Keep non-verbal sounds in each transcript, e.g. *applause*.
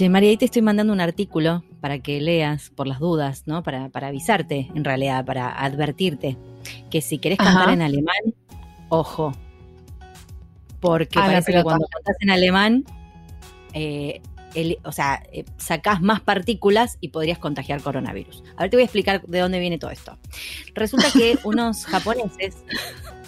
Che, María, ahí te estoy mandando un artículo para que leas por las dudas, ¿no? Para, para avisarte, en realidad, para advertirte que si querés cantar Ajá. en alemán, ojo. Porque A la parece que cuando cantas en alemán, eh, el- o sea, eh, sacás más partículas y podrías contagiar coronavirus. A ver, te voy a explicar de dónde viene todo esto. Resulta que *laughs* unos japoneses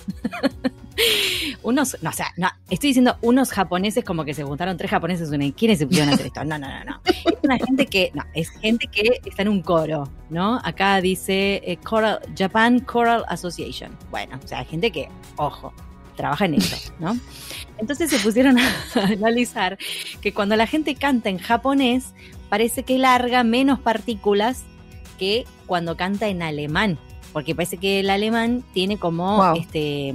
*laughs* unos, no, o sea, no, estoy diciendo unos japoneses como que se juntaron tres japoneses, ¿quiénes se pusieron a hacer esto? No, no, no, no. Es una gente que, no, es gente que está en un coro, ¿no? Acá dice eh, Choral, Japan Choral Association. Bueno, o sea, gente que, ojo, trabaja en eso, ¿no? Entonces se pusieron a *laughs* analizar que cuando la gente canta en japonés, parece que larga menos partículas que cuando canta en alemán. Porque parece que el alemán tiene como Wow. este.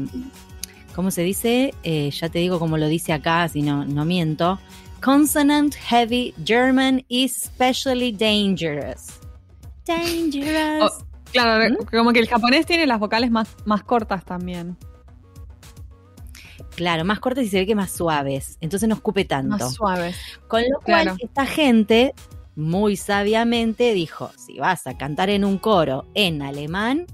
¿Cómo se dice? Eh, ya te digo como lo dice acá, si no, no miento. Consonant heavy German is especially dangerous. Dangerous. Oh, Claro, ¿Mm? como que el japonés tiene las vocales más, más cortas también. Claro, más cortas y se ve que más suaves. Entonces no escupe tanto. Más suaves. Con lo cual, Claro. esta gente muy sabiamente dijo: si vas a cantar en un coro en alemán,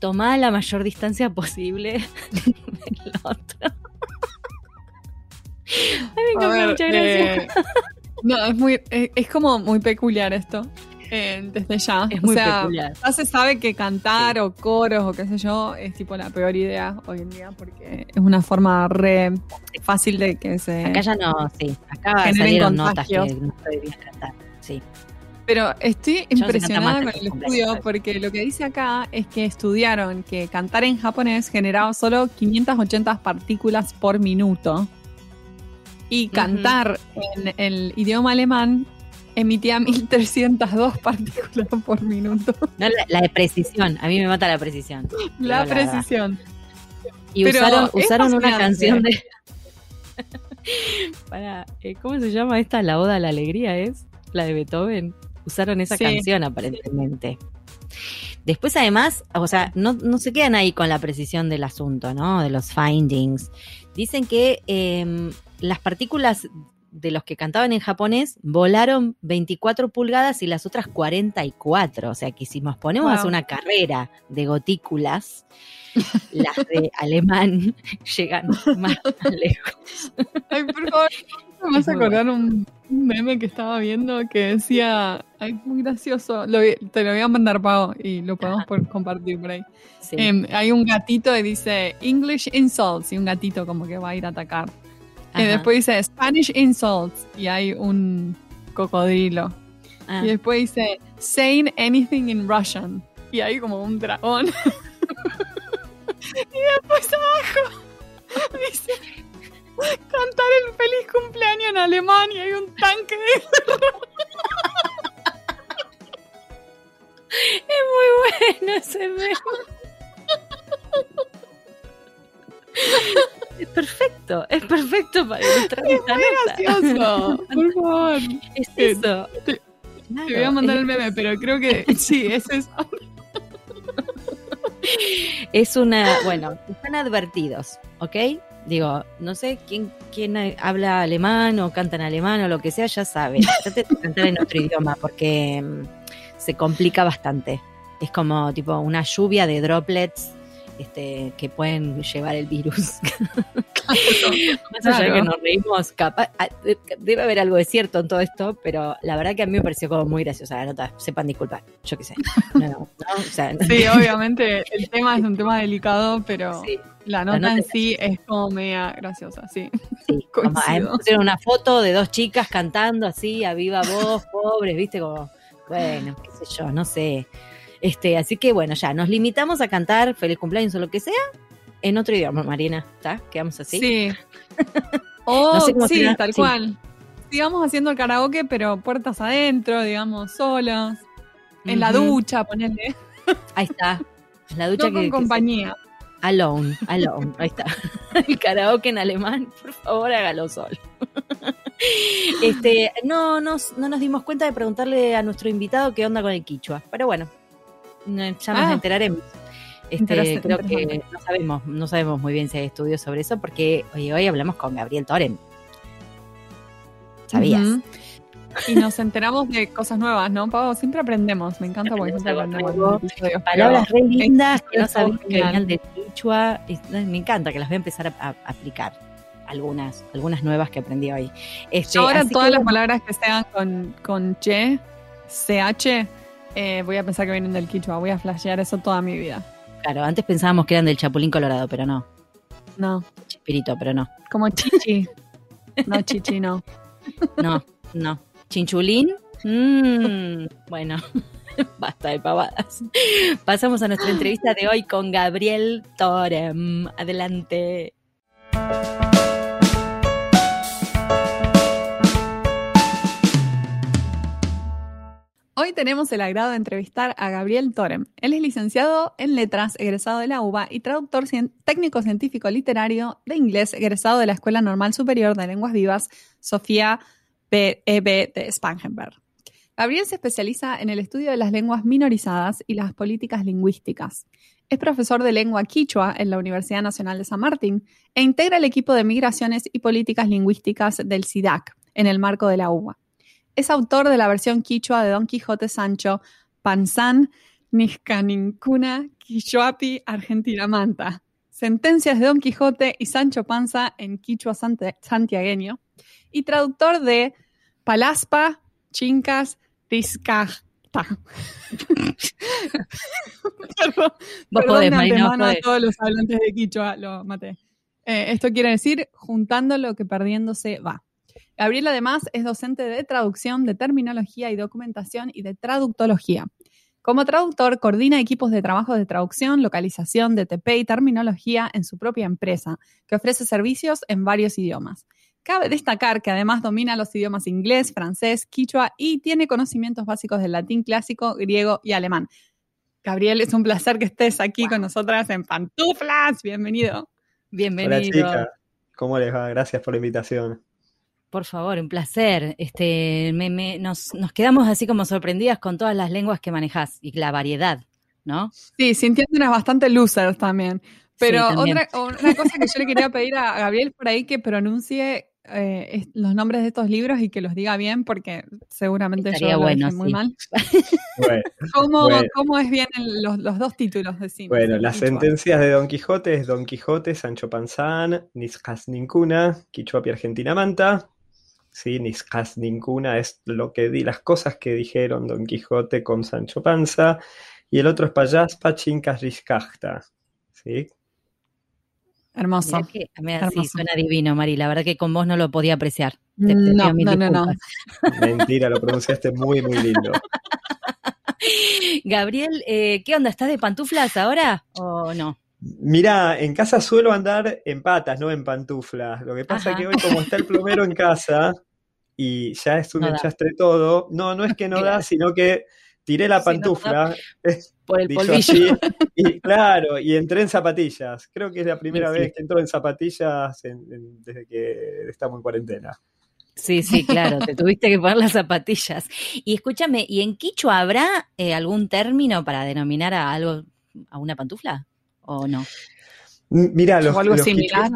toma la mayor distancia posible *laughs* del otro. *laughs* Ay, me A ver, mucha eh, no, es muy, es, es como muy peculiar esto. eh, desde ya. Es O muy sea, peculiar. Ya se sabe que cantar o coros o qué sé yo es tipo la peor idea hoy en día porque es una forma re fácil de que se. Acá ya no, sí. Acá Generen salieron notas que no se debían cantar. Sí. Pero estoy impresionada con el estudio porque lo que dice acá es que estudiaron que cantar en japonés generaba solo 580 partículas por minuto y cantar en el idioma alemán emitía 1302 *laughs* partículas por minuto. No, la, la de precisión. A mí me mata la precisión. La precisión. Y Pero usaron, una canción de. *laughs* Para, eh, ¿Cómo se llama esta? La Oda a la Alegría es la de Beethoven. Usaron esa Sí. canción aparentemente. Después, además, o sea, no, no se quedan ahí con la precisión del asunto, ¿no? De los findings. Dicen que eh, las partículas de los que cantaban en japonés volaron 24 pulgadas y las otras 44. O sea que si nos ponemos a hacer una carrera de gotículas, las de *laughs* alemán llegan más lejos. Ay, por favor, me vas a acordar un, un meme que estaba viendo que decía, ay, muy gracioso, Lo te lo voy a mandar, Pau, y lo podemos Ajá. por- compartir por ahí. Sí. Em, hay un gatito y dice English insults y un gatito como que va a ir a atacar. Y después dice Spanish insults y hay un cocodrilo. Ah, Y después dice saying anything in Russian y hay como un dragón. *laughs* y después abajo dice cantar el feliz cumpleaños en alemán y hay un tanque de es muy bueno ese meme. *laughs* Es perfecto, es perfecto para ilustrar esta nota. gracioso. *laughs* Por favor. Es eso. Te- Claro, Te voy a mandar es- el meme, pero creo que *laughs* sí, es eso. Es una, bueno, están advertidos, ¿ok? Digo, no sé quién, quién habla alemán o canta en alemán o lo que sea, ya sabe. Trate de cantar en otro idioma porque mm, se complica bastante. Es como tipo una lluvia de droplets este, que pueden llevar el virus. *laughs* Más allá de que nos reímos, capaz, ah, de- debe haber algo de cierto en todo esto, pero la verdad que a mí me pareció como muy graciosa la nota. Sepan disculpar, yo qué sé. No, no, no, o sea, Sí, *laughs* obviamente el tema es un tema delicado, pero sí. la nota nota en sí es como media graciosa, sí. Sí, *laughs* como, pusieron una foto de dos chicas cantando así a viva voz, pobres, viste, como, bueno, qué sé yo, no sé. Este, así que bueno, ya, nos limitamos a cantar feliz cumpleaños o lo que sea en otro idioma, Marina, ¿está? Quedamos así. Sí. *laughs* O No sé cómo sí, será, tal sí. cual. Sigamos haciendo el karaoke, pero puertas adentro, digamos, solos. En la ducha, ponele. Ahí está. En la ducha No con que, que compañía. se- alone, alone, ahí está. *laughs* El karaoke en alemán, por favor, hágalo solo. *laughs* Este, no nos, no nos dimos cuenta de preguntarle a nuestro invitado qué onda con el quichua, pero bueno, no- ya nos Ah. enteraremos. Este, creo que no sabemos, no sabemos muy bien si hay estudios sobre eso, porque hoy, hoy hablamos con Gabriel Toren. ¿Sabías? Y nos enteramos de cosas nuevas, ¿no, Pau? Siempre aprendemos, me encanta porque siempre aprendemos. Palabras re lindas que no sabía que venían de Quichua. Me encanta que las voy a empezar a, aplicar. Algunas, algunas nuevas que aprendí hoy. Este, ahora todas las palabras que sean con, con che, ch, eh, voy a pensar que vienen del Quichua. Voy a flashear eso toda mi vida. Claro, antes pensábamos que eran del Chapulín Colorado, pero no. No. Chipirito, pero no. Como chichi. no, chichi, no. *laughs* No, no. Chinchulín. Mm, bueno, *laughs* basta de pavadas. Pasamos a nuestra entrevista de hoy con Gabriel Torem. Adelante. Tenemos el agrado de entrevistar a Gabriel Torem. Él es licenciado en letras, egresado de la UBA y traductor técnico científico literario de inglés, egresado de la Escuela Normal Superior de Lenguas Vivas, Sofía PEB de Spangenberg. Gabriel se especializa en el estudio de las lenguas minorizadas y las políticas lingüísticas. Es profesor de lengua quichua en la Universidad Nacional de San Martín e integra el equipo de migraciones y políticas lingüísticas del SIDAC en el marco de la UBA. Es autor de la versión quichua de Don Quijote Sancho, Panzán, Nixcanincuna, Quichuapi, Argentina Manta. Sentencias de Don Quijote y Sancho Panza en quichua santiagueño y traductor de Palaspa, Chincas, Tizcajta. *laughs* perdón, antemano a todos los hablantes de Quichua, lo maté. Eh, esto quiere decir juntando lo que perdiéndose va. Gabriel además es docente de traducción, de terminología y documentación y de traductología. Como traductor, coordina equipos de trabajo de traducción, localización, DTP y terminología en su propia empresa, que ofrece servicios en varios idiomas. Cabe destacar que además domina los idiomas inglés, francés, quichua y tiene conocimientos básicos del latín clásico, griego y alemán. Gabriel, es un placer que estés aquí con nosotras en Pantuflas. Bienvenido. Bienvenido. Hola, chica. ¿Cómo les va? Gracias por la invitación. Por favor, un placer. Este, nos, quedamos así como sorprendidas con todas las lenguas que manejas y la variedad, ¿no? Sí, sintiéndonos bastante losers también. Pero otra una cosa que yo le quería pedir a Gabriel por ahí que pronuncie eh, los nombres de estos libros y que los diga bien, porque seguramente yo lo dije muy mal. ¿Cómo, es bien los, dos títulos de cine? Bueno, las sentencias de Don Quijote es Don Quijote, Sancho Panzán, Niscas Nincuna, Quichuapi Argentina Manta. Sí, Niscas Nincuna es lo que di, las cosas que dijeron Don Quijote con Sancho Panza. Y el otro es Payaspa Chincas Riscajta. ¿Sí? Hermoso. Sí, suena divino, Mari. La verdad que con vos no lo podía apreciar. no, no, no, no. Mentira, lo pronunciaste muy, muy lindo. *laughs* Gabriel, eh, ¿qué onda? ¿Estás de pantuflas ahora o no? Mira, en casa suelo andar en patas, no en pantuflas. Lo que pasa es que hoy, como está el plomero en casa y ya es un enchastre todo, no, no es que no da, sino que tiré la pantufla. por el polvillo. y claro, y entré en zapatillas. Creo que es la primera vez que entro en zapatillas desde que estamos en cuarentena. Sí, sí, claro, te tuviste que poner las zapatillas. Y escúchame, ¿y en Quichua habrá eh, algún término para denominar a algo, a una pantufla? ¿O no? Mira, los, algo similar.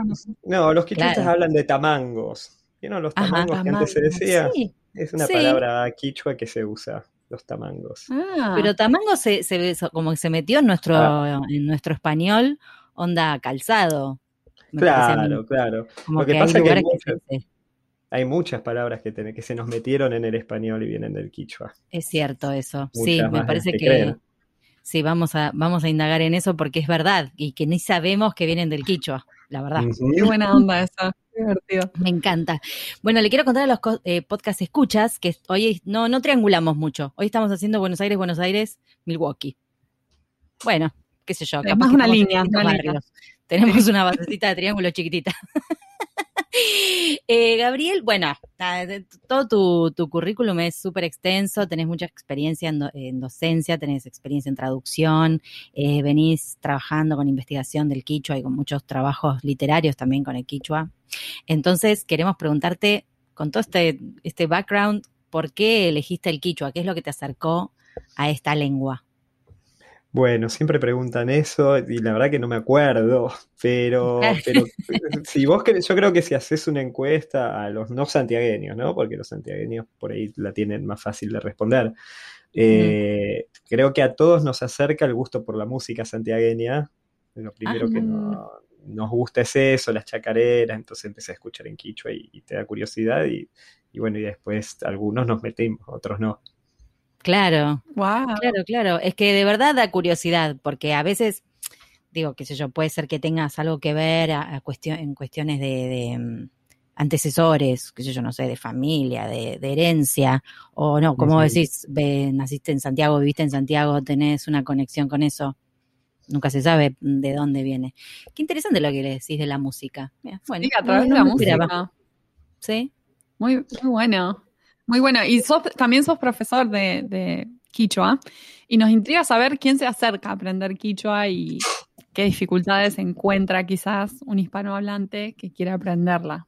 no, los quichuas hablan de tamangos. ¿Vieron los tamangos que antes se decía? Es una palabra quichua que se usa los tamangos. Ah. Pero tamango se, se, como que se metió en nuestro, ah. en nuestro español, onda calzado. Claro, claro. Lo que, pasa es que hay, muchas, palabras que, que se nos metieron en el español y vienen del quichua. Es cierto eso. sí, me parece que, sí, vamos a, vamos a indagar en eso porque es verdad y que ni sabemos que vienen del quichua, la verdad. Qué buena onda esa. Me encanta. Bueno, le quiero contar a los eh, podcast escuchas que hoy no, no triangulamos mucho. Hoy estamos haciendo Buenos Aires, Buenos Aires, Milwaukee. Bueno, qué sé yo. Capaz una línea. Tenemos una basecita de triángulo chiquitita. *laughs* Eh, Gabriel, bueno, todo tu, currículum es súper extenso, tenés mucha experiencia en, docencia, tenés experiencia en traducción, eh, venís trabajando con investigación del quichua y con muchos trabajos literarios también con el quichua. Entonces, queremos preguntarte, con todo este, este background, ¿por qué elegiste el quichua? ¿Qué es lo que te acercó a esta lengua? Bueno, siempre preguntan eso y la verdad que no me acuerdo, pero, pero si vos querés, yo creo que si haces una encuesta a los no santiagueños, ¿no? Porque los santiagueños por ahí la tienen más fácil de responder. Eh, creo que a todos nos acerca el gusto por la música santiagueña. Lo primero que ah. nos gusta es eso, las chacareras, entonces empecé a escuchar en quichua y, te da curiosidad y, y bueno, y después algunos nos metimos, otros no. Claro. Claro, claro. Es que de verdad da curiosidad, porque a veces, digo, qué sé yo, puede ser que tengas algo que ver a, en cuestiones de, mm, antecesores, qué sé yo, no sé, de familia, de, herencia, o no, como decís, naciste en Santiago, viviste en Santiago, tenés una conexión con eso. Nunca se sabe de dónde viene. Qué interesante lo que le decís de la música. Bueno, sí, a través de la música. Sí. Muy, muy bueno. Muy bueno. Y también sos profesor de, de Quichua. Y nos intriga saber quién se acerca a aprender Quichua y qué dificultades encuentra quizás un hispanohablante que quiera aprenderla.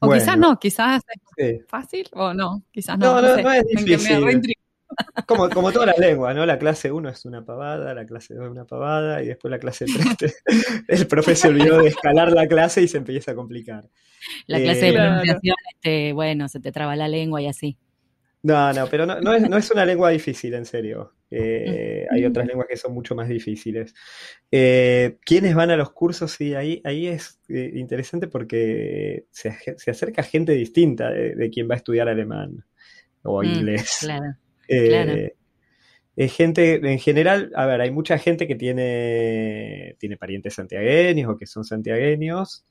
O quizás no, quizás es fácil o no, quizás no. No, no, no, es difícil. Como, como todas las lenguas, ¿no? La clase 1 es una pavada, la clase 2 es una pavada, y después la clase 3 *laughs* el profe se olvidó de escalar la clase y se empieza a complicar. La clase de eh, pronunciación, este, bueno, se te traba la lengua y así. No, no, pero no, es, una lengua difícil, en serio. Eh, hay otras lenguas que son mucho más difíciles. Eh, ¿Quiénes van a los cursos? Sí, ahí, ahí es interesante porque se, acerca gente distinta de, quien va a estudiar alemán o mm, claro, claro. gente, en general, a ver, hay mucha gente que tiene, tiene parientes santiagueños o que son santiagueños.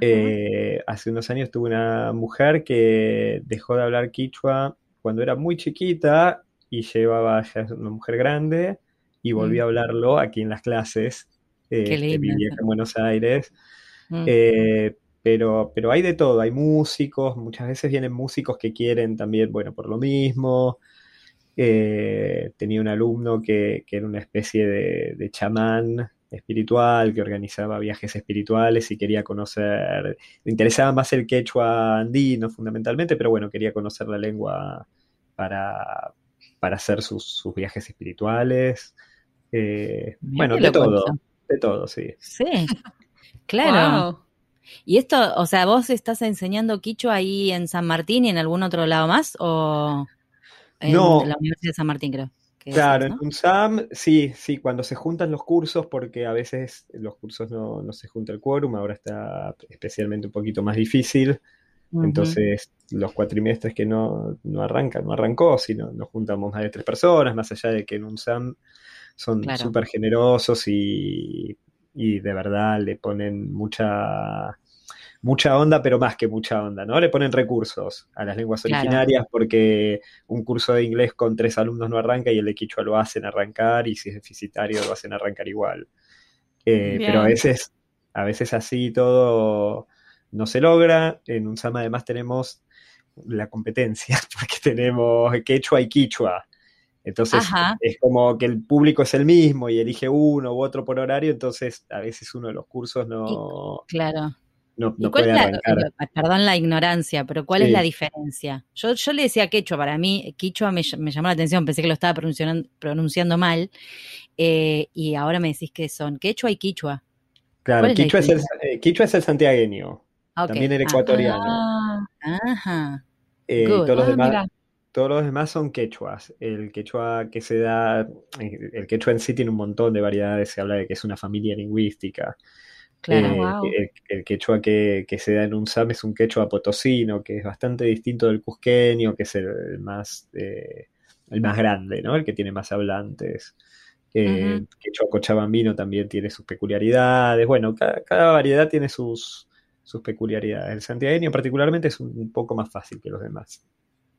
Eh, hace unos años tuve una mujer que dejó de hablar quichua cuando era muy chiquita y llevaba ya una mujer grande y volvió a mm. hablarlo aquí en las clases. Eh, que vivía en Buenos Aires. Mm. Eh, pero, pero hay de todo, hay músicos, muchas veces vienen músicos que quieren también, bueno, por lo mismo. Tenía un alumno que, era una especie de, de chamán espiritual, que organizaba viajes espirituales y quería conocer, le interesaba más el quechua andino fundamentalmente, pero bueno, quería conocer la lengua para, para hacer sus, viajes espirituales. Eh, bueno, de todo, de todo, sí. Sí, claro. ¿Y esto, o sea, vos estás enseñando quichua ahí en San Martín y en algún otro lado más? ¿O en no. la Universidad de San Martín, creo? Claro, en un SAM, sí, sí, cuando se juntan los cursos, porque a veces los cursos no, no se junta el quórum, ahora está especialmente un poquito más difícil. Entonces, los cuatrimestres que no, no arrancan, no arrancó, sino nos juntamos más de tres personas, más allá de que en un SAM son súper generosos y, y de verdad le ponen mucha mucha onda, pero más que mucha onda, ¿no? Le ponen recursos a las lenguas originarias porque un curso de inglés con tres alumnos no arranca y el de Quichua lo hacen arrancar y si es deficitario lo hacen arrancar igual. Eh, pero a veces, a veces así todo no se logra. En un SAM además tenemos la competencia, *laughs* porque tenemos quechua y quichua. Entonces es como que el público es el mismo y elige uno u otro por horario, entonces a veces uno de los cursos no, claro no, perdón la ignorancia, pero ¿cuál es la diferencia? Yo, yo le decía quechua, para mí quichua me, llamó la atención, pensé que lo estaba pronunciando, pronunciando mal, eh, y ahora me decís que son quechua y quichua. Claro, quichua es, el, eh, quichua es el santiagueño, también el ecuatoriano. Ah, ajá. Eh, todos, los ah, demás, todos los demás son quechuas. El quechua que se da, el quechua en sí tiene un montón de variedades, se habla de que es una familia lingüística. Claro, eh, el, quechua que, se da en un SAM es un quechua potosino, que es bastante distinto del cusqueño, que es el, más, eh, el más grande, ¿no? El que tiene más hablantes. Eh, el quechua cochabambino también tiene sus peculiaridades. Bueno, cada, variedad tiene sus, sus peculiaridades. El santiagueño particularmente es un poco más fácil que los demás.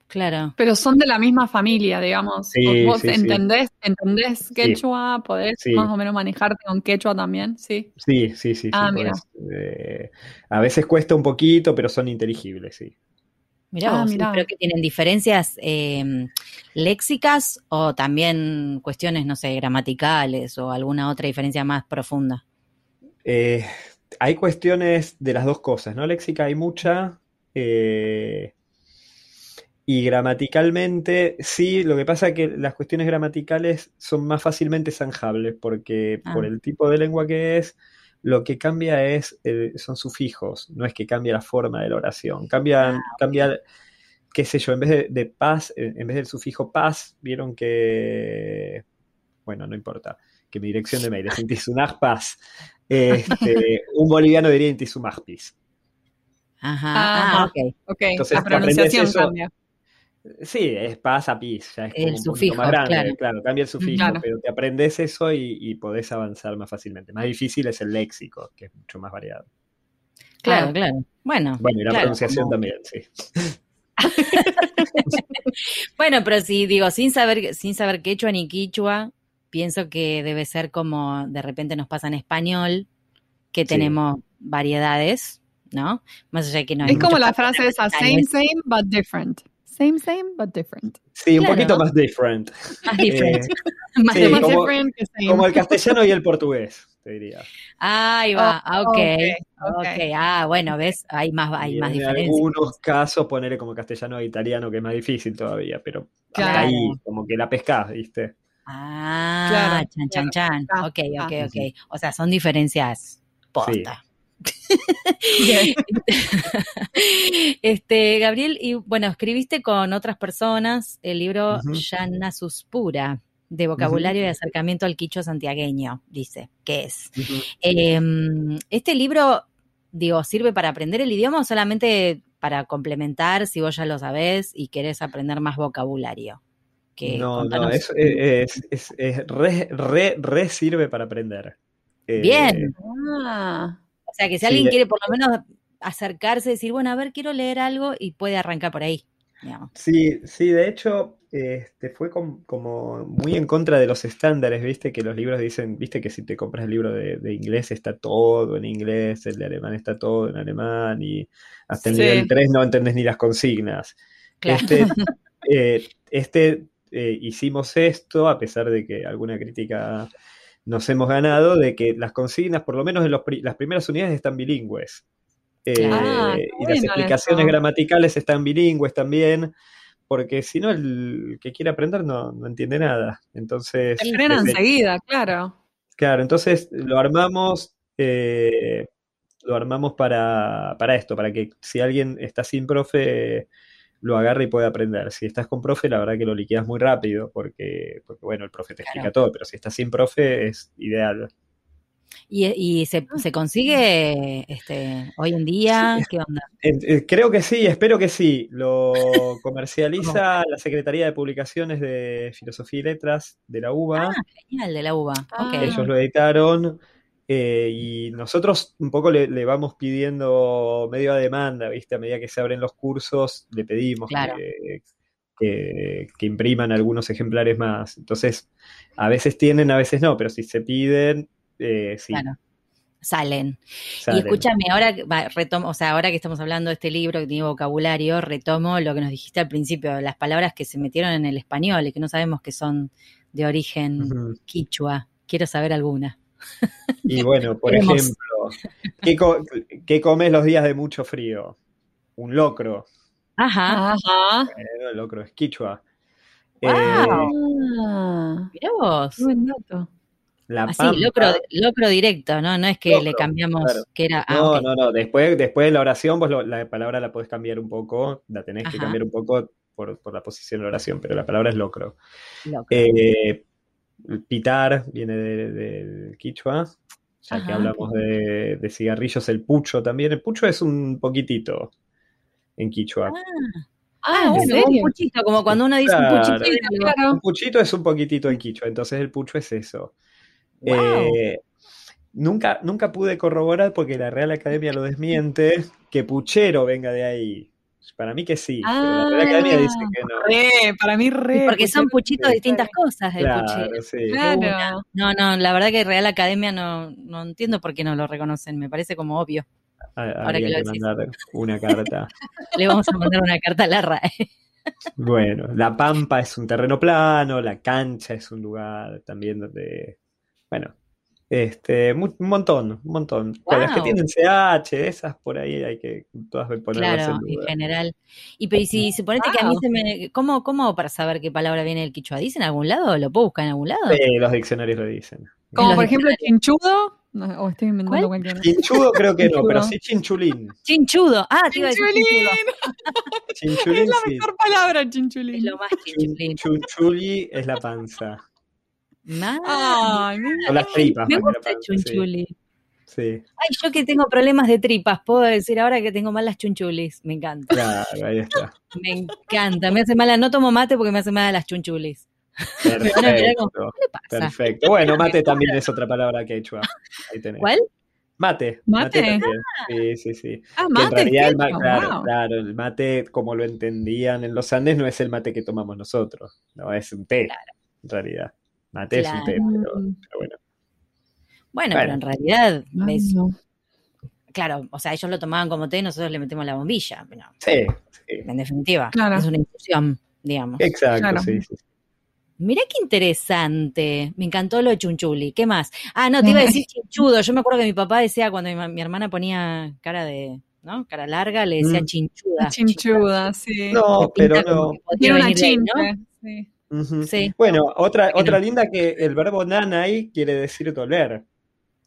Claro. Pero son de la misma familia, digamos. ¿Vos entendés, entendés quechua? ¿Podés más o menos manejarte con quechua también? Sí. Sí, sí, sí. Ah, mira. Eh, a veces cuesta un poquito, pero son inteligibles, sí. Mirá, ah, creo que tienen diferencias eh, léxicas o también cuestiones, no sé, gramaticales o alguna otra diferencia más profunda. Eh, hay cuestiones de las dos cosas, ¿no? Léxica hay mucha. Eh, Y gramaticalmente, sí, lo que pasa es que las cuestiones gramaticales son más fácilmente zanjables, porque Ah. por el tipo de lengua que es, lo que cambia es, eh, son sufijos, no es que cambia la forma de la oración. Cambia, Ah, cambia qué sé yo, en vez de, de paz, en vez del sufijo paz, vieron que, bueno, no importa, que mi dirección de mail es intisumaj paz. Este, un boliviano diría intisumaj pis. Ajá. Ah. Ah, ok. Ok, Entonces, la pronunciación cambia. Sí, es paz a pis, ya es como El un sufijo, más grande, claro. claro. cambia el sufijo, Claro. pero te aprendes eso y, y podés avanzar más fácilmente. Más difícil es el léxico, que es mucho más variado. Claro, Ah. claro. Bueno, Bueno, y la claro, pronunciación como- también, sí. *laughs* Bueno, pero si digo, sin saber, sin saber quechua ni quichua, pienso que debe ser como de repente nos pasa en español, que tenemos variedades, ¿no? Más allá de que no hay Es como la frase esa, same, same, but different. Same, same, but different. Sí, un poquito más different. Más different. *laughs* Más sí, Más different. como- different que same. Como el castellano y el portugués, te diría. Ahí va, Oh, ok. ok, ok. ok. Ah, bueno, ves, hay más, hay Y más en diferencias. algunos casos ponerle como castellano e italiano, que es más difícil todavía, pero hasta ahí, como que la pescás, ¿viste? Ah, Claro, chan, chan, chan. Ah, ok, ok, ah. ok. O sea, son diferencias posta. *laughs* este, Gabriel, y bueno, escribiste con otras personas el libro Ujú. Yana Suspura, de vocabulario y acercamiento al quicho santiagueño, dice, que es. Eh, este libro, digo, ¿sirve para aprender el idioma o solamente para complementar si vos ya lo sabés y querés aprender más vocabulario? Que no, contanos. no, es, es, es- es re, re, re sirve para aprender. Eh, Bien. Ah, O sea, que si Sí, alguien quiere por lo menos acercarse, decir, bueno, a ver, quiero leer algo y puede arrancar por ahí. digamos. Sí, sí, de hecho, este, fue com- como muy en contra de los estándares, viste, que los libros dicen, viste que si te compras el libro de, de inglés está todo en inglés, el de alemán está todo en alemán, y hasta el Sí. nivel 3 no entendés ni las consignas. Claro. Este, *laughs* eh, este eh, hicimos esto, a pesar de que alguna crítica nos hemos ganado, de que las consignas, por lo menos en los pri- las primeras unidades, están bilingües. Eh, Ah, y las explicaciones eso. gramaticales están bilingües también, porque si no, el que quiere aprender no, no entiende nada. Entonces, desde- enseguida, claro. Claro, entonces lo armamos, eh, lo armamos para, para esto, para que si alguien está sin profe, lo agarre y pueda aprender. Si estás con profe, la verdad que lo liquidas muy rápido, porque, porque bueno, el profe te Claro. explica todo, pero si estás sin profe es ideal. ¿Y, y se, Ah. se consigue este, hoy en día? ¿Qué onda? Eh, eh, creo que sí, espero que sí. Lo *laughs* comercializa la Secretaría de Publicaciones de Filosofía y Letras de la UBA. Ah, genial, de la uva. Ah. Ellos lo editaron eh, y nosotros un poco le, le vamos pidiendo medio a demanda, ¿viste? A medida que se abren los cursos, le pedimos Claro. que, que- que impriman algunos ejemplares más. Entonces, a veces tienen, a veces no, pero si se piden, eh, sí, Claro. Salen. salen. Y escúchame, ahora que- va, retomo, o sea, ahora que estamos hablando de este libro que tiene vocabulario, retomo lo que nos dijiste al principio, las palabras que se metieron en el español y que no sabemos que son de origen quichua. Quiero saber alguna. Y bueno, por Queremos. ejemplo, ¿qué, co- qué comes los días de mucho frío? Un locro. Ajá. Ajá. Bueno, el locro es quichua. Guau. Eh, Ah, Mirá vos. qué buen dato. la Así, pampa- locro, locro directo, ¿no? No es que Locro, le cambiamos claro. que era. Ah, No, no, no. Después, después de la oración, vos lo- la palabra la podés cambiar un poco, la tenés que cambiar un poco por, por la posición de la oración, pero la palabra es locro. Locro. Eh, pitar viene de- del quichua, ya que hablamos de, de cigarrillos, el pucho también. El pucho es un poquitito en quichua. Ah, Ah, ¿en bueno, serio? un puchito, como cuando uno dice un puchito de. Claro. Un puchito es un poquitito en quichua, entonces el pucho es eso. Wow. Eh, nunca, nunca pude corroborar porque la Real Academia lo desmiente que puchero venga de ahí. Para mí que sí, pero la Real Academia dice que no. Re, para mí re. Porque son puchitos de distintas cosas el Claro, puchero. sí. Claro. No, no, la verdad que Real Academia no, no entiendo por qué no lo reconocen, me parece como obvio. Ha- Ahora que que decís. mandar una carta. *laughs* Le vamos a mandar una carta a la RAE. Bueno, la pampa es un terreno plano, la cancha es un lugar también donde, bueno, Este, mu- un montón, un montón. Con las que Wow. tienen CH, esas por ahí hay que todas ponerlas Claro, en en general. Y pero y si suponete que a mí Wow. se me. ¿Cómo, ¿Cómo para saber qué palabra viene del quichua? ¿Dice en algún lado? ¿Lo puedo buscar en algún lado? Sí, los diccionarios lo dicen. Como por ejemplo chinchudo. No, o estoy inventando. Chinchudo creo que no, pero sí chinchulín. Chinchudo. Ah, te iba a decir Chinchulín. chinchudo. Chinchulín Es la sí. mejor palabra, Es chinchulín. lo más Chun- chinchulín. Es la panza. Ay, Son las tripas. Me gusta sí. chunchuli. Sí, Ay, yo que tengo problemas de tripas, puedo decir ahora que tengo mal las chunchulis. Me encanta. claro, ahí está. Me encanta. Me hace mala. No tomo mate porque me hace mal las chunchulis. Perfecto. ¿Qué le pasa? Perfecto. Bueno, mate también es otra palabra quechua. Ahí tenés. ¿Cuál? Mate. ¿Mate? también. Sí, sí, sí. Ah, Que en mate, realidad el mate, claro, wow. claro, el mate, como lo entendían en los Andes, no es el mate que tomamos nosotros. No, es un té, en realidad. Mate es un té, pero, pero bueno. Bueno, Bueno. pero en realidad, no. claro, o sea, ellos lo tomaban como té, nosotros le metemos la bombilla. Pero, Sí, sí. en definitiva, Claro. es una infusión, digamos. Exacto, Claro. sí, sí. Mirá qué interesante. Me encantó lo de chunchuli. ¿Qué más? Ah, no, te iba a decir chinchudo. Yo me acuerdo que mi papá decía cuando mi, ma- mi hermana ponía cara de, ¿no? Cara larga, le decía Mm. chinchuda. Chinchuda, sí. No, pero no. Tiene una venir de ahí, Sí. Bueno, otra, otra linda que el verbo nanay quiere decir doler.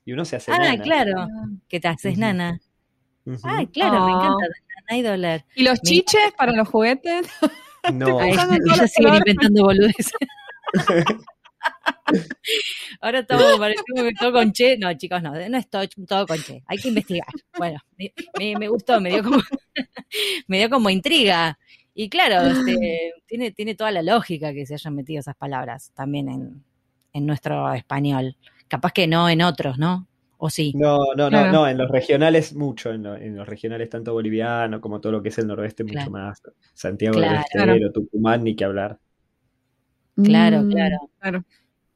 Y uno se hace Ah, nana. claro. Que te haces nana. Ah, claro, me Ah. encanta. Nana y doler. ¿Y los Me chiches para los juguetes? *laughs* No, Ay, las siguen inventando boludeces. *laughs* Ahora estamos parecemos que todo con che. No, chicos, no, no es todo, todo con che. Hay que investigar. Bueno, me, me- me gustó, me dio como, *laughs* me dio como intriga. Y claro, este, tiene, tiene toda la lógica que se hayan metido esas palabras también en, en nuestro español. Capaz que no en otros, ¿no? O sí. no, no, no, Claro. no, en los regionales mucho, en, lo- en los regionales tanto boliviano como todo lo que es el noroeste mucho Claro. más. Santiago Claro. del Estero, Tucumán, ni que hablar. Claro, Mm, claro. claro.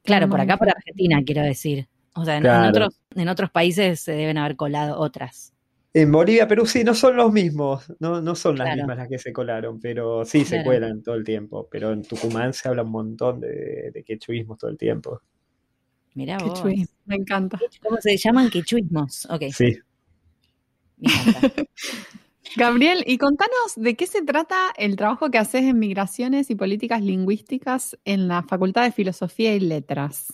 Claro, por acá, por Argentina, quiero decir. O sea, en, otros, en otros países se deben haber colado otras. En Bolivia, Perú sí, no son los mismos, no, no son las Claro. mismas las que se colaron, pero sí se Claro. cuelan todo el tiempo. Pero en Tucumán se habla un montón de, de quechuismos todo el tiempo. Mirá vos. me encanta. ¿Cómo se llaman? Quechuismos. Ok, Sí. me encanta. *laughs* Gabriel, y contanos de qué se trata el trabajo que haces en migraciones y políticas lingüísticas en la Facultad de Filosofía y Letras.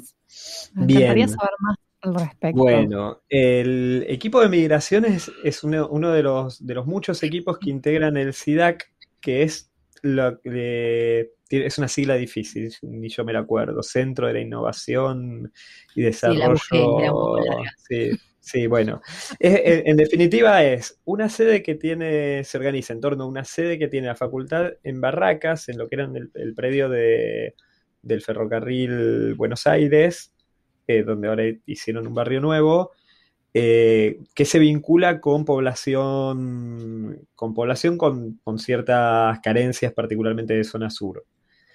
Me Bien. encantaría saber más al respecto. Bueno, el equipo de migraciones es uno, uno de los, de los muchos equipos que integran el SIDAC, que es, lo, que- tiene- es una sigla difícil, ni yo me la acuerdo, Centro de la Innovación y Desarrollo. Sí, sí, bueno. Es- en, en definitiva es una sede que tiene, se organiza en torno a una sede que tiene la facultad en Barracas, en lo que era el, el predio de, del ferrocarril Buenos Aires, eh, donde ahora hicieron un barrio nuevo, eh, que se vincula con población, con población con, con ciertas carencias, particularmente de zona sur.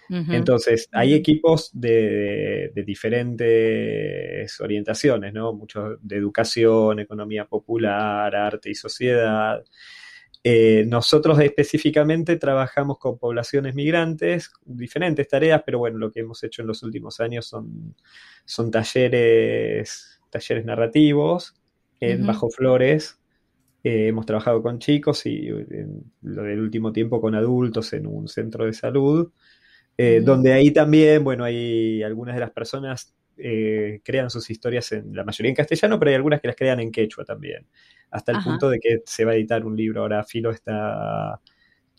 Entonces, hay equipos de, de diferentes orientaciones, ¿no? Muchos de educación, economía popular, arte y sociedad. Eh, nosotros específicamente trabajamos con poblaciones migrantes, diferentes tareas, pero bueno, lo que hemos hecho en los últimos años son, son talleres, talleres narrativos en. Bajo Flores. Eh, hemos trabajado con chicos y en lo del último tiempo con adultos en un centro de salud, eh, donde ahí también, bueno, hay algunas de las personas eh, crean sus historias en la mayoría en castellano, pero hay algunas que las crean en quechua también, hasta el Ajá. punto de que se va a editar un libro. Ahora Filo está,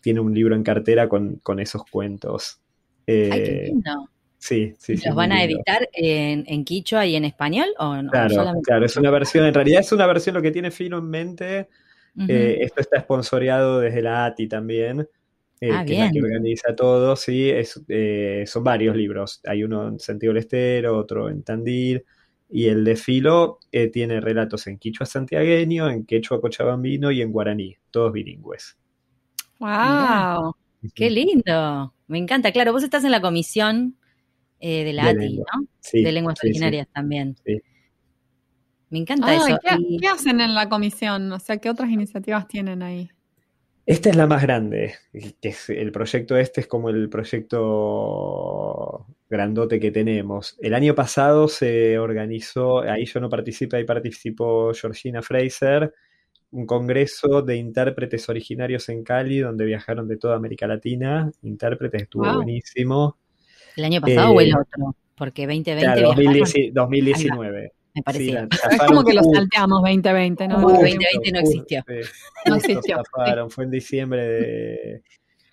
tiene un libro en cartera con, con esos cuentos. Ay, qué Eh, lindo. sí, sí, ¿Y sí, ¿Los van a editar en, en quichua y en español o no? Claro, solamente- claro, es una versión, en realidad es una versión lo que tiene Filo en mente. Eh, esto está sponsoreado desde la ATI también, eh, Ah, que es la que organiza todo, sí, es, eh, son varios libros. Hay uno en Santiago del Estero, otro en Tandil, y el de Filo eh, tiene relatos en quichua santiagueño, en quechua cochabambino y en guaraní, todos bilingües. ¡Wow! Qué lindo. Me encanta. Claro, vos estás en la comisión eh, de la De ATI, lengua. ¿no? Sí, de lenguas sí, sí. originarias también. Sí. Me encanta Ah, eso. ¿qué, Y- qué hacen en la comisión? O sea, ¿qué otras iniciativas tienen ahí? Esta es la más grande, que es el proyecto este es como el proyecto grandote que tenemos. El año pasado se organizó, ahí yo no participé, ahí participó Georgina Fraser, un congreso de intérpretes originarios en Cali, donde viajaron de toda América Latina. Intérpretes, estuvo Wow. buenísimo. ¿El año pasado o el Eh, otro? Porque 2020 Claro, viajaron, 2010 2019. me parecía. Sí, Es como que lo salteamos 2020, ¿no? Uh, Lo 2020 no existió. Sí, *laughs* No existió, Fue en diciembre de,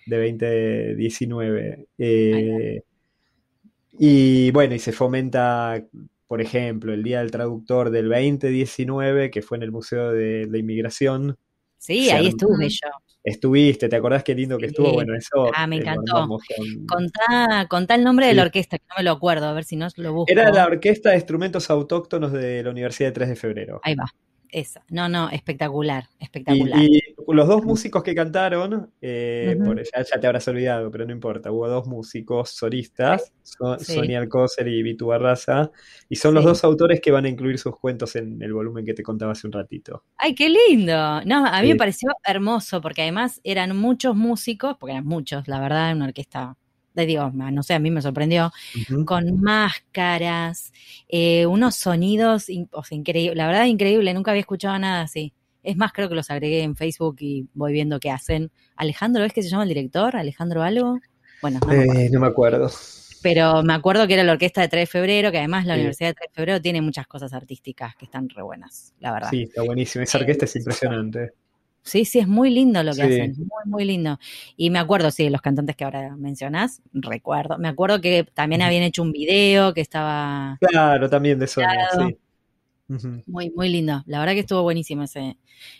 de 2019. Eh, y bueno, y se fomenta, por ejemplo, el Día del Traductor del 2019, que fue en el Museo de la Inmigración. Sí, Se ahí estuve yo. Estuviste, ¿te acordás qué lindo que Sí. estuvo? Bueno, eso. Ah, me encantó. con- Contá, contá el nombre de la orquesta, que no me lo acuerdo, a ver si no lo busco. Era la Orquesta de Instrumentos Autóctonos de la Universidad de 3 de Febrero. Ahí va. Esa. No, no, espectacular, espectacular. y los dos músicos que cantaron, eh, por- ya, ya te habrás olvidado, pero no importa, hubo dos músicos solistas, So- Sí. Sonia Alcócer y Vitu Barraza, y son los dos autores que van a incluir sus cuentos en el volumen que te contaba hace un ratito. Ay, qué lindo. No, a mí Sí. me pareció hermoso porque además eran muchos músicos, porque eran muchos, la verdad, una orquesta, digo, no sé, a mí me sorprendió, con máscaras, eh, unos sonidos in- o sea, increíbles, la verdad increíble, nunca había escuchado nada así. Es más, creo que los agregué en Facebook y voy viendo qué hacen. Alejandro, ¿es que se llama el director? ¿Alejandro algo? Bueno, no me acuerdo. Eh, no me acuerdo. Pero me acuerdo que era la orquesta de 3 de febrero, que además la Sí. Universidad de 3 de febrero tiene muchas cosas artísticas que están re buenas, la verdad. Sí, está buenísimo. Esa orquesta es impresionante. Sí, sí, es muy lindo lo que Sí. hacen, muy, muy lindo. Y me acuerdo, sí, de los cantantes que ahora mencionás, recuerdo. Me acuerdo que también habían hecho un video que estaba Claro, también de Sonia, sí. Muy, muy lindo. La verdad que estuvo buenísimo ese,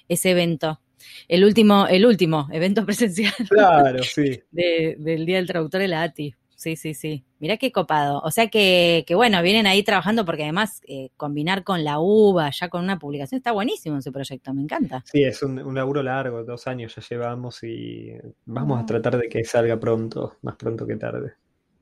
ese evento. El último, el último evento *laughs* presencial Claro, sí. de- del Día del Traductor de la ATI. Sí, sí, sí. Mirá qué copado. O sea que, que bueno, vienen ahí trabajando porque además eh, combinar con la UBA, ya con una publicación, está buenísimo ese proyecto, me encanta. Sí, es un, un laburo largo, dos años ya llevamos y vamos a tratar de que salga pronto, más pronto que tarde.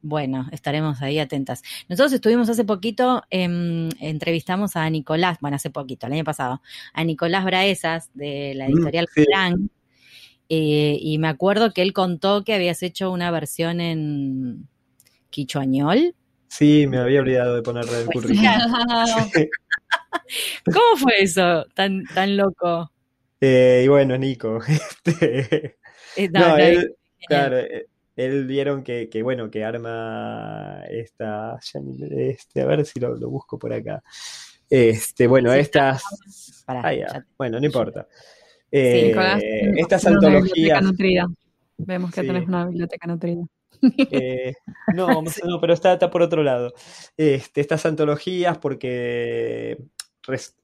Bueno, estaremos ahí atentas. Nosotros estuvimos hace poquito, em, entrevistamos a Nicolás, bueno, hace poquito, el año pasado, a Nicolás Braesas de la Mm, editorial sí. Plan, eh, y me acuerdo que él contó que habías hecho una versión en quichuañol. Sí, me había olvidado de ponerle el Pues currículum. sí. *laughs* ¿Cómo fue eso tan, tan loco? Eh, y bueno, Nico, *laughs* este, Eh, no, él, claro, él vieron que, que, bueno, que arma esta, este, a ver si lo, lo busco por acá. Este, bueno, estas, Pará, ya, ya te- bueno, no importa. Eh, Nicolás, estas antologías. Vemos que Sí. tenés una biblioteca nutrida. Eh, no, *laughs* no, pero está, está por otro lado. Este, estas antologías, porque res-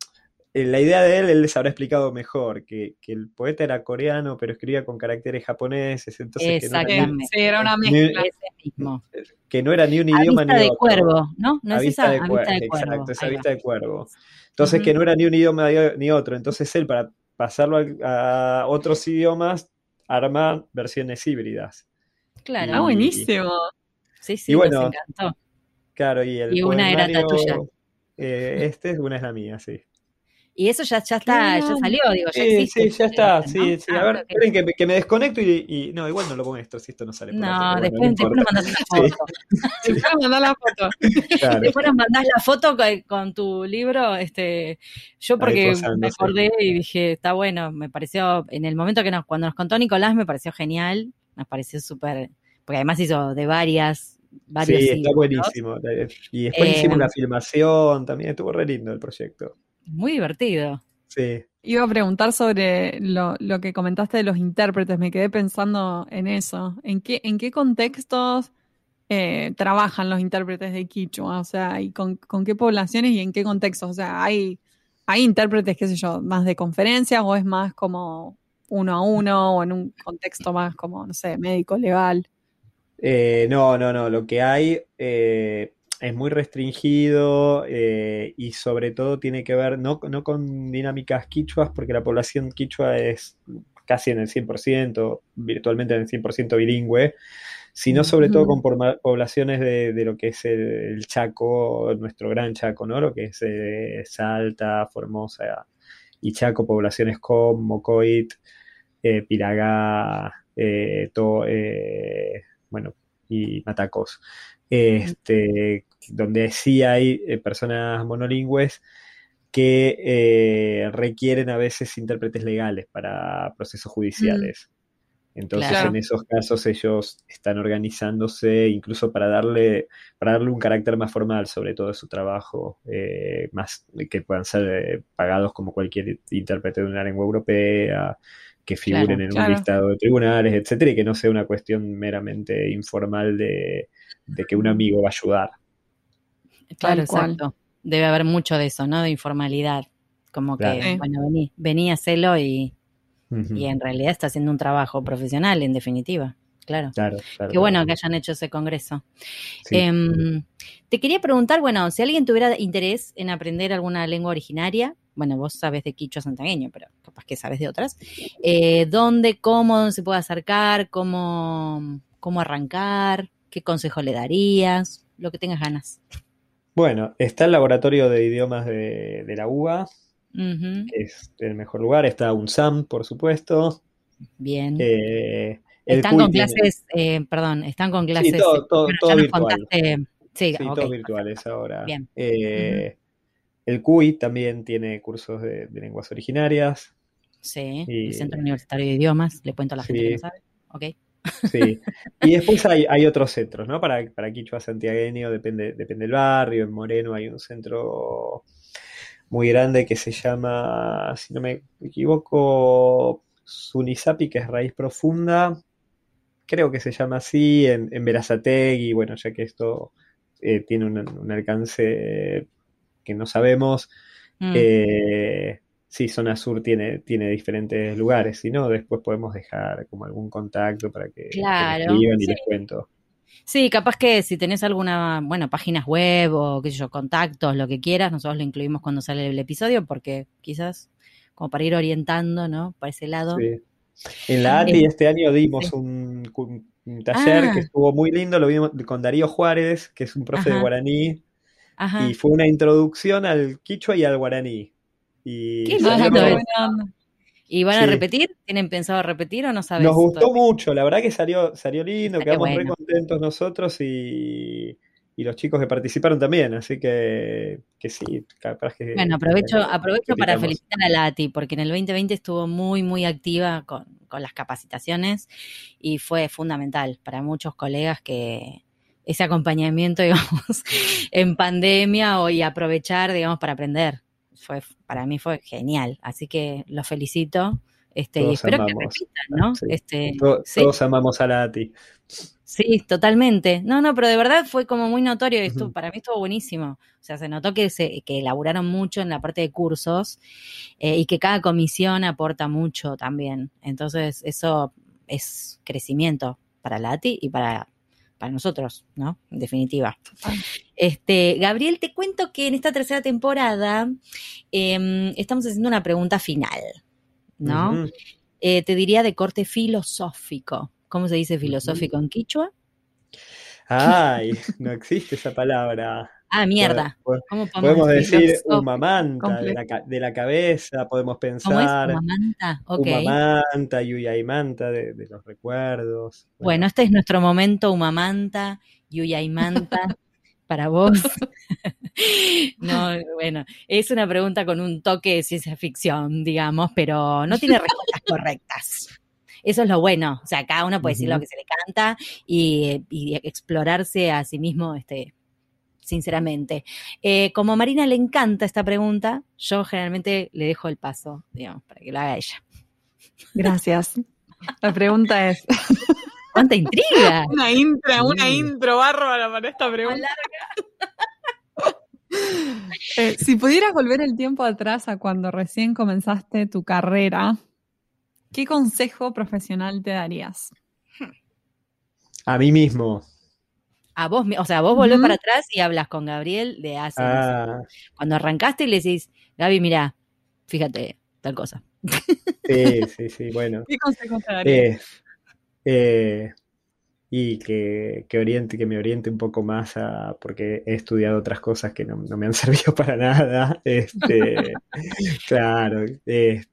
eh, la idea de él, él les habrá explicado mejor, que, que el poeta era coreano, pero escribía con caracteres japoneses, entonces que no, era Sí, ni, Exactamente. sí, era una Ni- mezcla. Ese mismo. que no era ni un idioma vista ni de otro. cuervo, ¿no? ¿No es esa? de cuervo, vista de cuervo. exacto, esa vista de cuervo. Entonces, que no era ni un idioma ni otro. Entonces, él, para pasarlo a, otros idiomas, arma versiones híbridas. Claro. Ah, buenísimo. Sí, sí, Y bueno, nos encantó. Claro, y el Y una era la tuya. eh, este, una es la mía, sí. Y eso ya, ya está, ya salió, digo, ya Sí, existe. sí, ya está. ¿no? Sí, sí. A Ah, ver, esperen que, me- que me desconecto y, y- No, igual no lo muestro si esto no sale por No, después, bueno, después no nos mandás una *laughs* Sí. foto. Si puedes mandar la foto. *laughs* Claro. Después nos mandás la foto con, con tu libro. Este, yo porque me sí. acordé y dije, está bueno, me pareció, en el momento que nos, cuando nos contó Nicolás, me pareció genial, nos pareció súper, porque además hizo de varias, varios Sí, está buenísimo. Y después Eh, hicimos la filmación, también estuvo re lindo el proyecto. Muy divertido. Sí. Iba a preguntar sobre lo, lo que comentaste de los intérpretes, me quedé pensando en eso. ¿En qué, en qué contextos eh, trabajan los intérpretes de Quichua? O sea, y con, con qué poblaciones y en qué contextos? O sea, ¿hay, hay intérpretes, qué sé yo, más de conferencias o es más como uno a uno o en un contexto más como, no sé, médico, legal? Eh, no, no, no. Lo que hay eh, es muy restringido eh, y sobre todo tiene que ver no, no con dinámicas quichuas, porque la población quichua es casi en el 100%, virtualmente en el 100% bilingüe, sino sobre todo con poblaciones de, de lo que es el, el Chaco, nuestro gran Chaco, ¿no? Lo que es eh, Salta, Formosa y Chaco, poblaciones como Mocoit, eh, Piragá, to- eh, bueno, y Matacos. Este, donde sí hay eh, personas monolingües que eh, requieren a veces intérpretes legales para procesos judiciales. Entonces, Claro. en esos casos ellos están organizándose incluso para darle, para darle un carácter más formal sobre todo su trabajo, eh, más que puedan ser eh, pagados como cualquier intérprete de una lengua europea, que figuren Claro, en un claro. listado de tribunales, etcétera, y que no sea una cuestión meramente informal de, de que un amigo va a ayudar. Claro, exacto. Debe haber mucho de eso, ¿no? De informalidad. Como que, bueno, vení, vení, hacelo y, y en realidad está haciendo un trabajo profesional, en definitiva. Claro. Claro, claro, Qué bueno claro. que hayan hecho ese congreso. Sí. Em, te quería preguntar, bueno, si alguien tuviera interés en aprender alguna lengua originaria, bueno, vos sabes de quichua santagueño, pero capaz que sabes de otras, eh, ¿dónde, cómo dónde se puede acercar, cómo, cómo arrancar, qué consejo le darías, lo que tengas ganas? Bueno, está el laboratorio de idiomas de, de la UBA, que es el mejor lugar. Está UNSAM, por supuesto. Bien. Eh, están con tiene- clases, eh, perdón, están con clases. Sí, todo, todo, bueno, todo virtual. contaste. Sí, todos virtuales ahora. Bien. Eh, El CUI también tiene cursos de, de lenguas originarias. Sí, Y- el Centro Universitario de Idiomas, le cuento a la gente que no sabe. Ok. Sí. Y después hay, hay otros centros, ¿no? Para, para Quichua Santiagueño depende, depende del barrio. En Moreno hay un centro muy grande que se llama, si no me equivoco, Sunisapi, que es raíz profunda. Creo que se llama así, en, en Berazategui, bueno, ya que esto eh, tiene un, un alcance que no sabemos. Mm. Eh, sí, Zona Sur tiene, tiene diferentes lugares, si no, después podemos dejar como algún contacto para que, Claro, escriban y les cuento. Sí, capaz que si tenés alguna, bueno, páginas web o qué sé yo, contactos, lo que quieras, nosotros lo incluimos cuando sale el episodio porque quizás como para ir orientando, ¿no? Para ese lado. Sí. En la ATI Eh, este año dimos sí. un, taller Ah. que estuvo muy lindo, lo vimos con Darío Juárez, que es un profe de guaraní, Ajá. y fue una introducción al quichua y al guaraní. Y Qué. ¿Y van a repetir? ¿Tienen pensado repetir o no sabes? Nos gustó todavía? mucho, la verdad que salió, salió lindo, Salió quedamos re bueno. contentos nosotros y, y los chicos que participaron también, así que, que sí, capaz que... Bueno, aprovecho, aprovecho para felicitar a Lati, porque en el 2020 estuvo muy, muy activa con, con las capacitaciones y fue fundamental para muchos colegas que ese acompañamiento, *laughs* digamos, en pandemia o y aprovechar, digamos, para aprender. Fue, para mí fue genial. Así que los felicito. Este, y espero que repitan, ¿no? Sí. Este, sí. Todos amamos a la ATI. Sí, totalmente. No, no, pero de verdad fue como muy notorio esto. Para mí estuvo buenísimo. O sea, se notó que se que elaboraron mucho en la parte de cursos eh, y que cada comisión aporta mucho también. Entonces, eso es crecimiento para la ATI y para, para nosotros, ¿no? En definitiva. Este, Gabriel, te cuento que en esta tercera temporada eh, estamos haciendo una pregunta final, ¿no? Eh, te diría de corte filosófico. ¿Cómo se dice filosófico en quichua? Ay, no existe esa palabra. Ah, mierda. Pod- ¿Cómo Podemos decir umamanta de la, de la cabeza, podemos ¿Cómo es? pensar Umamanta. Ok. umamanta, yuyaimanta de, de los recuerdos. Bueno, este es nuestro momento Umamanta, Yuyaimanta, *laughs* para vos. *laughs* no, bueno, es una pregunta con un toque de ciencia ficción, digamos, pero no tiene respuestas correctas. Eso es lo bueno. O sea, cada uno puede decir lo que se le canta y, y explorarse a sí mismo, este, sinceramente. Eh, como a Marina le encanta esta pregunta, yo generalmente le dejo el paso, digamos, para que lo haga ella. Gracias. La pregunta es, *laughs* ¡Cuánta intriga! una intro, una intro bárbara para esta pregunta. Eh, si pudieras volver el tiempo atrás a cuando recién comenzaste tu carrera, ¿qué consejo profesional te darías? A mí mismo. A vos, o sea, vos volvés para atrás y hablas con Gabriel de hace, no sé, Ah, cuando arrancaste y le decís, Gaby, mira, fíjate, tal cosa. sí, sí, sí, bueno. ¿Qué consejo te darías? Eh, eh, y que, que oriente, que me oriente un poco más a, porque he estudiado otras cosas que no, no me han *laughs* servido para nada. Este, *laughs* claro, eh,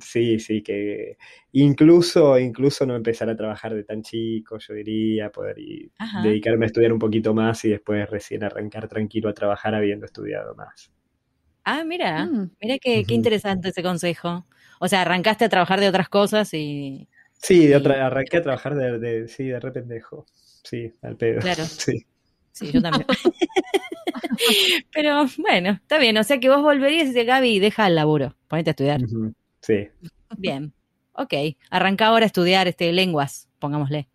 sí, sí, que incluso, incluso no empezar a trabajar de tan chico, yo diría, poder ir- dedicarme a estudiar un poquito más y después recién arrancar tranquilo a trabajar habiendo estudiado más. Ah, mira, Mm. mira qué, qué interesante ese consejo. O sea, arrancaste a trabajar de otras cosas y, Sí, de Y- otra, arranqué a trabajar de, de- sí, de re pendejo. Sí, al pedo. Claro. *laughs* Sí. sí, yo también. *laughs* Pero bueno, está bien. O sea que vos volverías y dices, Gaby, deja el laburo, ponete a estudiar. Sí, Bien, ok. Arranca ahora a estudiar este, lenguas, pongámosle.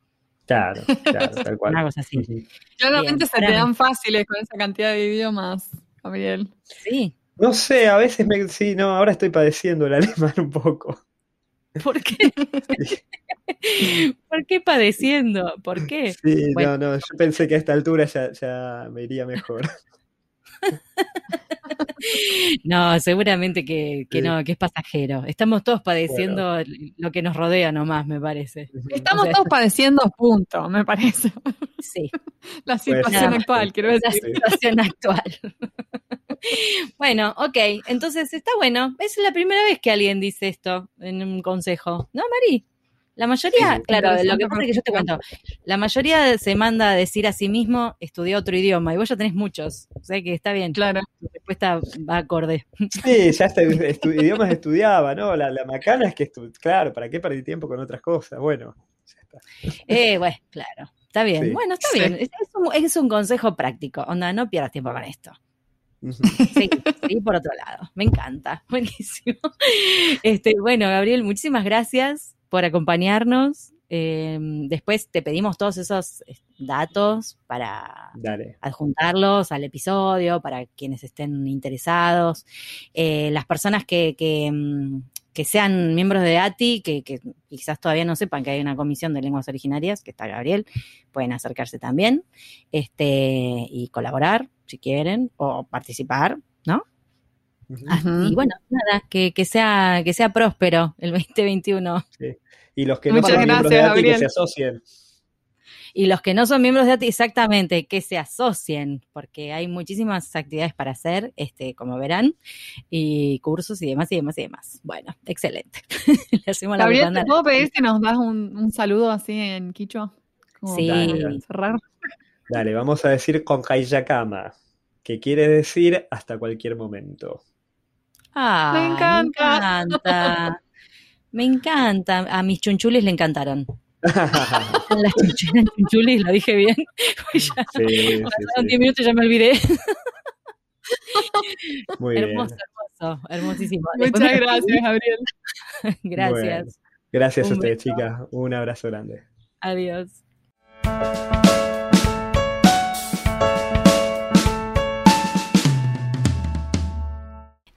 claro, claro, tal cual. *laughs* Una cosa así. Claramente se te dan fáciles con esa cantidad de idiomas, Gabriel. Sí. No sé, a veces me, sí, no, ahora estoy padeciendo el alemán un poco. ¿Por qué? *laughs* ¿Por qué padeciendo? ¿Por qué? Sí, Bueno. no, no, yo pensé que a esta altura ya, ya me iría mejor. *laughs* No, seguramente que, que Sí. no, que es pasajero. Estamos todos padeciendo lo que nos rodea nomás, me parece. Estamos O sea, todos padeciendo, punto, me parece. Sí, *laughs* La situación actual, quiero la decir. Sí. situación actual. *laughs* Bueno, ok, entonces está bueno. Es la primera vez que alguien dice esto en un consejo, ¿no, Mari? La mayoría, Sí, claro, lo que pasa es que yo te cuento, la mayoría se manda a decir a sí mismo, estudió otro idioma, y vos ya tenés muchos, o sea que está bien, Claro. tu respuesta va acorde. Sí, ya estu- idiomas estudiaba, ¿no? La, la macana es que, claro, ¿para qué perdí tiempo con otras cosas? Bueno, ya está. Eh, bueno, claro, está bien, Sí. bueno, está Sí. bien, es, un, es un consejo práctico, onda, no pierdas tiempo con esto. *laughs* Sí, sí, por otro lado. Me encanta. *laughs* Buenísimo. Este, bueno, Gabriel, muchísimas gracias por acompañarnos. Eh, después te pedimos todos esos eh, datos para Dale. adjuntarlos al episodio, para quienes estén interesados. Eh, las personas que, que, que sean miembros de ATI, que, que quizás todavía no sepan que hay una comisión de lenguas originarias, que está Gabriel, pueden acercarse también este, y colaborar si quieren, o participar, ¿no? Ah. Y bueno, nada, que, que, sea, que sea próspero el 2021. Y los que no son miembros de ATI que se asocien. Y los que no son miembros de ATI, exactamente, que se asocien, porque hay muchísimas actividades para hacer, este, como verán, y cursos y demás y demás y demás. Bueno, excelente. *laughs* Le hacemos la Gabriel, propaganda. ¿te puedo pedir si nos das un, un saludo así en quichua? Como Sí. para Dale. cerrar. Dale, vamos a decir con Kayakama, que quiere decir hasta cualquier momento. Ah, Me encanta. Me encanta. Me encanta. A mis chunchulis le encantaron. *laughs* Las chunchulis, chunchulis, lo dije bien. Pues ya Sí, sí, pasaron sí. 10 minutos y ya me olvidé. Muy bien. hermoso, hermoso, hermosísimo. Muchas Después- gracias, Gabriel. *laughs* Gracias. Bueno, gracias a ustedes, chicas. Un abrazo grande. Adiós.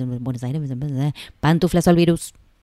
en Buenos Aires, Pantuflas al virus.